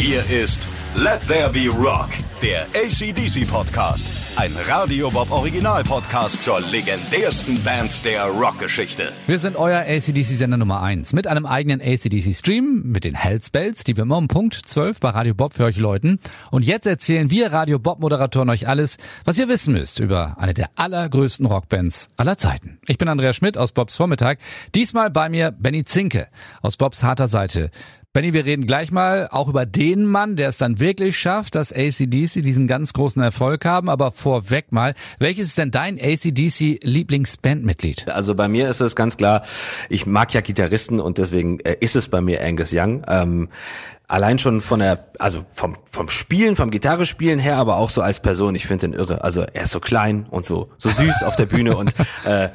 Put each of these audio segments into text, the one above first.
Hier ist Let There Be Rock, der ACDC Podcast. Ein Radio Bob Original Podcast zur legendärsten Band der Rockgeschichte. Wir sind euer ACDC-Sender Nummer 1 mit einem eigenen ACDC-Stream, mit den Hellspells, die wir immer um Punkt 12 bei Radio Bob für euch läuten. Und jetzt erzählen wir Radio Bob-Moderatoren euch alles, was ihr wissen müsst über eine der allergrößten Rockbands aller Zeiten. Ich bin Andreas Schmidt aus Bobs Vormittag. Diesmal bei mir Benny Zinke aus Bobs harter Seite. Benny, wir reden gleich mal auch über den Mann, der es dann wirklich schafft, dass ACDC diesen ganz großen Erfolg haben. Aber vorweg mal, welches ist denn dein ACDC Lieblingsbandmitglied? Also bei mir ist es ganz klar, ich mag ja Gitarristen und deswegen äh, ist es bei mir Angus Young. Ähm, allein schon von der, also vom, vom Spielen, vom Gitarre spielen her, aber auch so als Person, ich finde den irre. Also er ist so klein und so, so süß auf der Bühne und äh,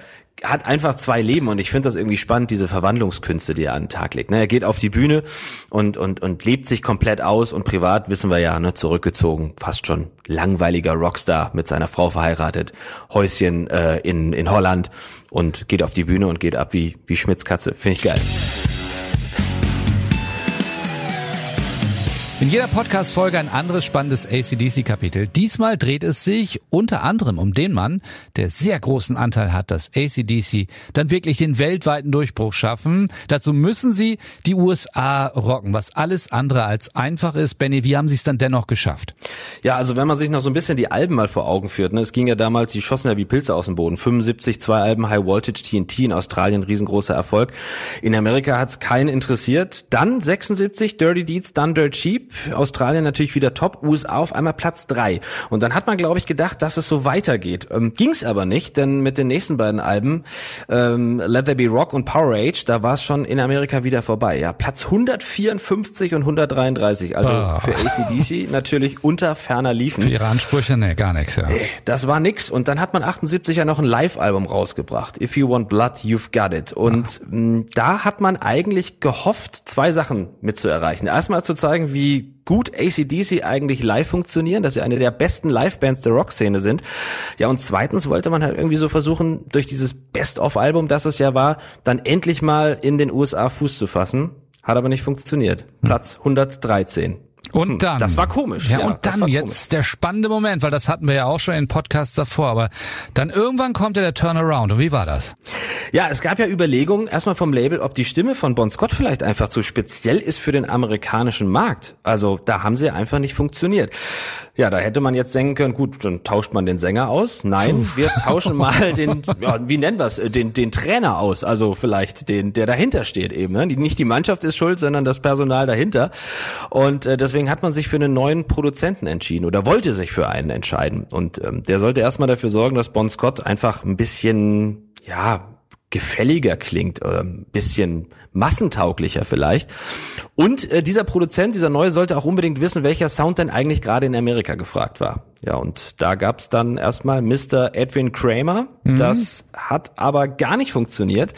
hat einfach zwei Leben und ich finde das irgendwie spannend, diese Verwandlungskünste, die er an den Tag legt. Ne? Er geht auf die Bühne und, und, und lebt sich komplett aus und privat, wissen wir ja, ne, zurückgezogen, fast schon langweiliger Rockstar mit seiner Frau verheiratet, Häuschen äh, in, in Holland und geht auf die Bühne und geht ab wie, wie Schmitz Katze. Finde ich geil. In jeder Podcast-Folge ein anderes spannendes ACDC-Kapitel. Diesmal dreht es sich unter anderem um den Mann, der sehr großen Anteil hat, dass ACDC dann wirklich den weltweiten Durchbruch schaffen. Dazu müssen sie die USA rocken, was alles andere als einfach ist. Benny, wie haben sie es dann dennoch geschafft? Ja, also wenn man sich noch so ein bisschen die Alben mal vor Augen führt, ne, es ging ja damals, die schossen ja wie Pilze aus dem Boden. 75, zwei Alben, High Voltage TNT in Australien, riesengroßer Erfolg. In Amerika hat es keinen interessiert. Dann 76, Dirty Deeds, dann Dirt Cheap. Australien natürlich wieder top, USA auf einmal Platz drei. Und dann hat man, glaube ich, gedacht, dass es so weitergeht. Ähm, Ging es aber nicht, denn mit den nächsten beiden Alben, ähm, Let There Be Rock und Power Age, da war es schon in Amerika wieder vorbei. Ja, Platz 154 und 133. Also Ah. für ACDC natürlich unter ferner liefen. Für ihre Ansprüche? Nee, gar nichts, ja. Das war nix. Und dann hat man 78 ja noch ein Live-Album rausgebracht. If You Want Blood, You've Got It. Und mh, da hat man eigentlich gehofft, zwei Sachen mitzuerreichen. Erstmal zu zeigen, wie gut ACDC eigentlich live funktionieren, dass sie eine der besten Live-Bands der Rock-Szene sind. Ja, und zweitens wollte man halt irgendwie so versuchen, durch dieses Best-of-Album, das es ja war, dann endlich mal in den USA Fuß zu fassen. Hat aber nicht funktioniert. Platz 113. Und dann. Das war komisch. Ja, Ja, und das dann jetzt der spannende Moment, weil das hatten wir ja auch schon in Podcasts davor, aber dann irgendwann kommt ja der Turnaround. Und wie war das? Ja, es gab ja Überlegungen erstmal vom Label, ob die Stimme von Bon Scott vielleicht einfach zu speziell ist für den amerikanischen Markt. Also da haben sie einfach nicht funktioniert. Ja, da hätte man jetzt denken können, gut, dann tauscht man den Sänger aus. Nein, wir tauschen mal den, ja, wie nennen wir es, den, den Trainer aus. Also vielleicht den, der dahinter steht eben. Ne? Nicht die Mannschaft ist schuld, sondern das Personal dahinter. Und äh, deswegen hat man sich für einen neuen Produzenten entschieden oder wollte sich für einen entscheiden. Und ähm, der sollte erstmal dafür sorgen, dass Bon Scott einfach ein bisschen, ja, gefälliger klingt, oder ein bisschen massentauglicher vielleicht. Und äh, dieser Produzent, dieser neue, sollte auch unbedingt wissen, welcher Sound denn eigentlich gerade in Amerika gefragt war. Ja, und da gab's dann erstmal Mr. Edwin Kramer. Das hat aber gar nicht funktioniert.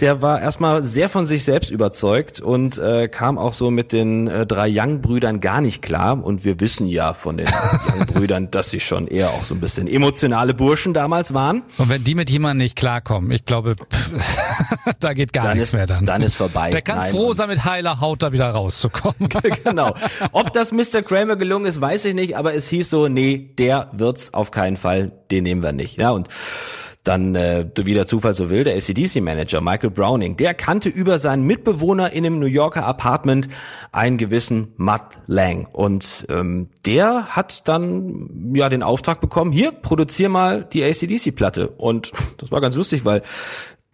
Der war erstmal sehr von sich selbst überzeugt und äh, kam auch so mit den äh, drei Young-Brüdern gar nicht klar. Und wir wissen ja von den Young-Brüdern, dass sie schon eher auch so ein bisschen emotionale Burschen damals waren. Und wenn die mit jemandem nicht klarkommen, ich glaube, pff, da geht gar Dann nichts ist, mehr dann. dann ist vorbei. der kann Nein, froh sein, mit heiler Haut da wieder rauszukommen. genau. Ob das Mr. Kramer gelungen ist, weiß ich nicht, aber es hieß so, nee, der wird's auf keinen Fall, den nehmen wir nicht. Ja, und dann, äh, wie der Zufall so will, der ACDC-Manager Michael Browning, der kannte über seinen Mitbewohner in einem New Yorker Apartment einen gewissen Matt Lang. Und ähm, der hat dann ja den Auftrag bekommen, hier, produzier mal die ACDC-Platte. Und das war ganz lustig, weil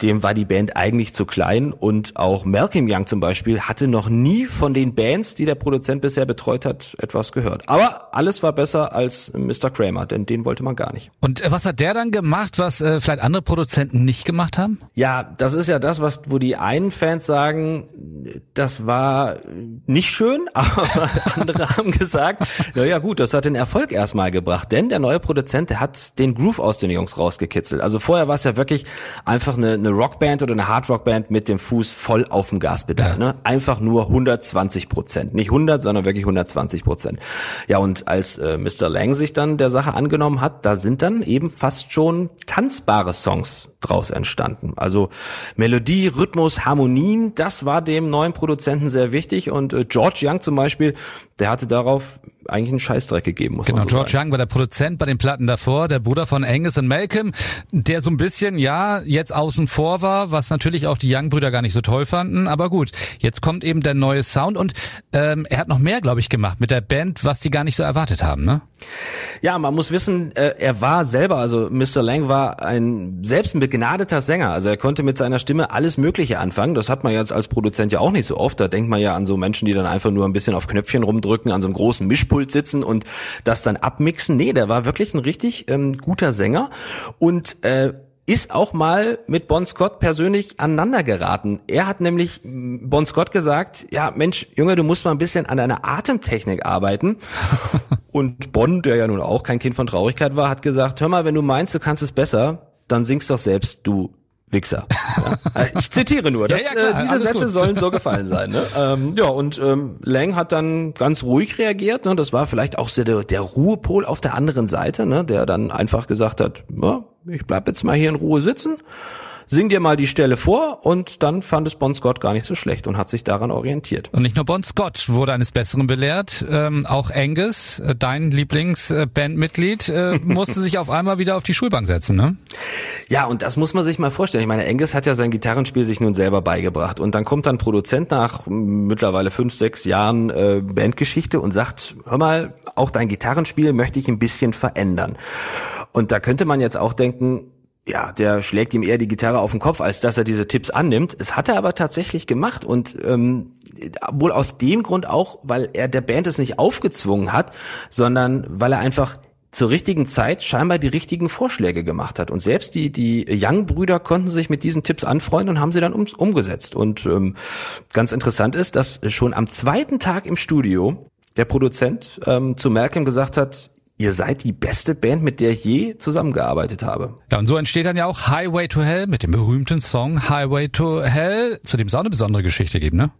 dem war die Band eigentlich zu klein und auch Malcolm Young zum Beispiel hatte noch nie von den Bands, die der Produzent bisher betreut hat, etwas gehört. Aber alles war besser als Mr. Kramer, denn den wollte man gar nicht. Und äh, was hat der dann gemacht, was äh, vielleicht andere Produzenten nicht gemacht haben? Ja, das ist ja das, was wo die einen Fans sagen, das war nicht schön, aber andere haben gesagt, na ja gut, das hat den Erfolg erstmal gebracht, denn der neue Produzent, der hat den Groove aus den Jungs rausgekitzelt. Also vorher war es ja wirklich einfach eine, eine eine Rockband oder eine Hardrockband mit dem Fuß voll auf dem Gaspedal. Ja. Ne? Einfach nur 120 Prozent. Nicht 100, sondern wirklich 120 Prozent. Ja, und als äh, Mr. Lang sich dann der Sache angenommen hat, da sind dann eben fast schon tanzbare Songs draus entstanden. Also Melodie, Rhythmus, Harmonien, das war dem neuen Produzenten sehr wichtig und äh, George Young zum Beispiel, der hatte darauf eigentlich einen Scheißdreck gegeben, muss genau, man so George sagen. Young war der Produzent bei den Platten davor, der Bruder von Angus und Malcolm, der so ein bisschen, ja, jetzt außen vor war, was natürlich auch die Young-Brüder gar nicht so toll fanden, aber gut, jetzt kommt eben der neue Sound und ähm, er hat noch mehr, glaube ich, gemacht mit der Band, was die gar nicht so erwartet haben, ne? Ja, man muss wissen, äh, er war selber, also Mr. Lang war ein selbst ein begnadeter Sänger, also er konnte mit seiner Stimme alles Mögliche anfangen, das hat man jetzt als Produzent ja auch nicht so oft, da denkt man ja an so Menschen, die dann einfach nur ein bisschen auf Knöpfchen rumdrücken, an so einem großen Mischpult sitzen und das dann abmixen. Nee, der war wirklich ein richtig ähm, guter Sänger und äh, ist auch mal mit Bon Scott persönlich aneinander geraten. Er hat nämlich Bon Scott gesagt, ja Mensch, Junge, du musst mal ein bisschen an deiner Atemtechnik arbeiten. Und Bon, der ja nun auch kein Kind von Traurigkeit war, hat gesagt, hör mal, wenn du meinst, du kannst es besser, dann singst doch selbst, du Wichser. Ja. Äh, ich zitiere nur. Das, ja, ja, äh, diese Sätze gut. sollen so gefallen sein. Ne? Ähm, ja, und ähm, Lang hat dann ganz ruhig reagiert. Ne? Das war vielleicht auch so der, der Ruhepol auf der anderen Seite, ne? der dann einfach gesagt hat, ich bleib jetzt mal hier in Ruhe sitzen sing dir mal die Stelle vor und dann fand es Bon Scott gar nicht so schlecht und hat sich daran orientiert. Und nicht nur Bon Scott wurde eines Besseren belehrt, ähm, auch Angus, äh, dein Lieblingsbandmitglied, äh, musste sich auf einmal wieder auf die Schulbank setzen, ne? Ja, und das muss man sich mal vorstellen. Ich meine, Angus hat ja sein Gitarrenspiel sich nun selber beigebracht und dann kommt dann Produzent nach mittlerweile fünf, sechs Jahren äh, Bandgeschichte und sagt, hör mal, auch dein Gitarrenspiel möchte ich ein bisschen verändern. Und da könnte man jetzt auch denken, ja, der schlägt ihm eher die Gitarre auf den Kopf, als dass er diese Tipps annimmt. Es hat er aber tatsächlich gemacht und ähm, wohl aus dem Grund auch, weil er der Band es nicht aufgezwungen hat, sondern weil er einfach zur richtigen Zeit scheinbar die richtigen Vorschläge gemacht hat. Und selbst die, die Young-Brüder konnten sich mit diesen Tipps anfreunden und haben sie dann um, umgesetzt. Und ähm, ganz interessant ist, dass schon am zweiten Tag im Studio der Produzent ähm, zu Malcolm gesagt hat, ihr seid die beste Band, mit der ich je zusammengearbeitet habe. Ja, und so entsteht dann ja auch Highway to Hell mit dem berühmten Song Highway to Hell, zu dem es auch eine besondere Geschichte gibt, ne?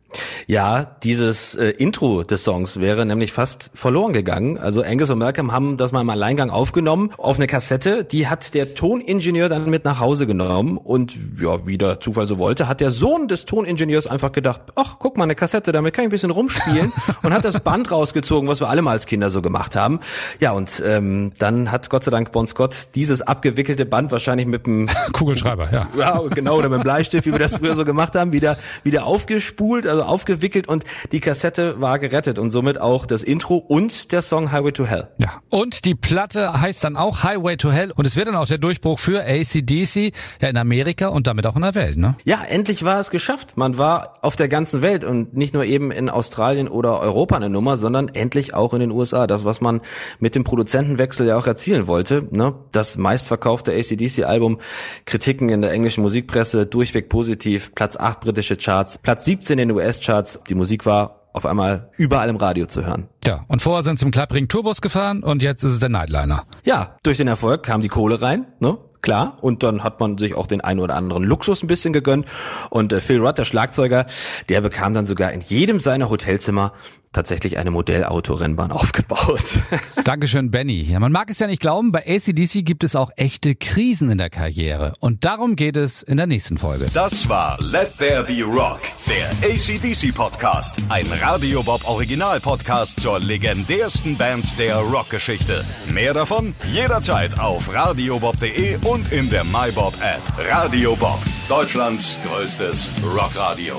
Ja, dieses äh, Intro des Songs wäre nämlich fast verloren gegangen. Also Angus und Malcolm haben das mal im Alleingang aufgenommen auf eine Kassette. Die hat der Toningenieur dann mit nach Hause genommen und ja, wie der Zufall so wollte, hat der Sohn des Toningenieurs einfach gedacht, ach, guck mal, eine Kassette, damit kann ich ein bisschen rumspielen und hat das Band rausgezogen, was wir alle mal als Kinder so gemacht haben. Ja, und ähm, dann hat Gott sei Dank Bon Scott dieses abgewickelte Band wahrscheinlich mit dem Kugelschreiber, ja. Ja, genau, oder mit dem Bleistift, wie wir das früher so gemacht haben, wieder, wieder aufgespult, also aufgewickelt und die Kassette war gerettet und somit auch das Intro und der Song Highway to Hell. Ja, und die Platte heißt dann auch Highway to Hell und es wird dann auch der Durchbruch für ACDC ja in Amerika und damit auch in der Welt, ne? Ja, endlich war es geschafft. Man war auf der ganzen Welt und nicht nur eben in Australien oder Europa eine Nummer, sondern endlich auch in den USA. Das, was man mit dem Produzentenwechsel ja auch erzielen wollte, ne? Das meistverkaufte ACDC-Album, Kritiken in der englischen Musikpresse, durchweg positiv, Platz 8 britische Charts, Platz 17 in den US US-Charts. Die Musik war auf einmal überall im Radio zu hören. Ja, und vorher sind sie im Klappring Tourbus gefahren und jetzt ist es der Nightliner. Ja, durch den Erfolg kam die Kohle rein, ne? Klar, und dann hat man sich auch den einen oder anderen Luxus ein bisschen gegönnt. Und äh, Phil Rudd, der Schlagzeuger, der bekam dann sogar in jedem seiner Hotelzimmer tatsächlich eine Modellautorennbahn aufgebaut. Dankeschön, Benny. Ja, man mag es ja nicht glauben, bei ACDC gibt es auch echte Krisen in der Karriere. Und darum geht es in der nächsten Folge. Das war Let There Be Rock, der ACDC Podcast. Ein Radio Bob Original Podcast zur legendärsten Band der Rockgeschichte. Mehr davon jederzeit auf radiobob.de und in der MyBob App. Radio Bob, Deutschlands größtes Rockradio.